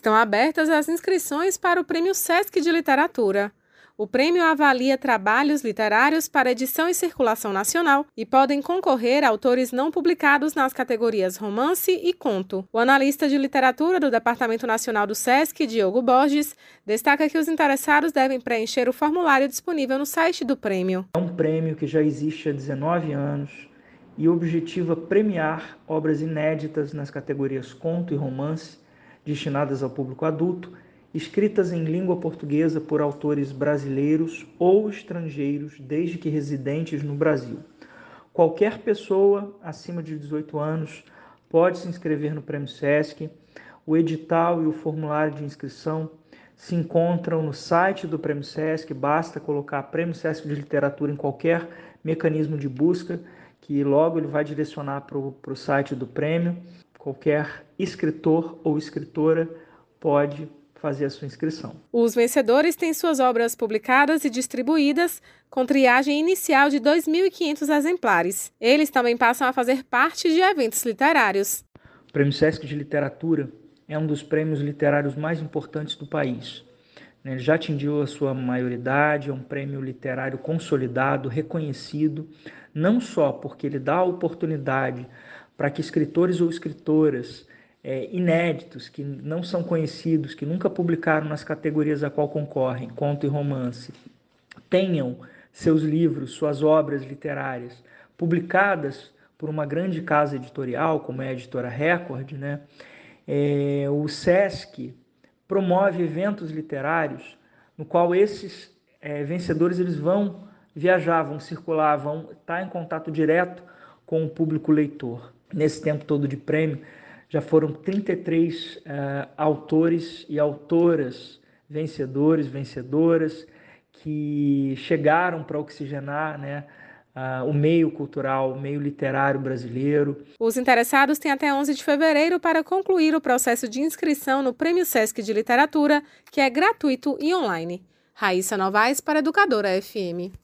Estão abertas as inscrições para o Prêmio Sesc de Literatura. O prêmio avalia trabalhos literários para edição e circulação nacional e podem concorrer autores não publicados nas categorias romance e conto. O analista de literatura do Departamento Nacional do SESC, Diogo Borges, destaca que os interessados devem preencher o formulário disponível no site do prêmio. É um prêmio que já existe há 19 anos e objetiva premiar obras inéditas nas categorias conto e romance, destinadas ao público adulto escritas em língua portuguesa por autores brasileiros ou estrangeiros, desde que residentes no Brasil. Qualquer pessoa acima de 18 anos pode se inscrever no Prêmio SESC. O edital e o formulário de inscrição se encontram no site do Prêmio SESC, basta colocar Prêmio SESC de Literatura em qualquer mecanismo de busca, que logo ele vai direcionar para o site do prêmio. Qualquer escritor ou escritora pode fazer a sua inscrição. Os vencedores têm suas obras publicadas e distribuídas com triagem inicial de 2.500 exemplares. Eles também passam a fazer parte de eventos literários. O Prêmio Sesc de Literatura é um dos prêmios literários mais importantes do país. Ele já atingiu a sua maioridade, é um prêmio literário consolidado, reconhecido, não só porque ele dá a oportunidade para que escritores ou escritoras é, inéditos, que não são conhecidos, que nunca publicaram nas categorias a qual concorrem, conto e romance, tenham seus livros, suas obras literárias publicadas por uma grande casa editorial, como é a editora Record, né? É, o SESC promove eventos literários no qual esses é, vencedores eles vão viajar, vão circular, vão estar em contato direto com o público leitor. Nesse tempo todo de prêmio, já foram 33 uh, eh, autores e autoras vencedores, vencedoras, que chegaram para oxigenar né, uh, o meio cultural, o meio literário brasileiro. Os interessados têm até 11 de fevereiro para concluir o processo de inscrição no Prêmio Sesc de Literatura, que é gratuito e online. Raíssa Novaes para Educadora FM.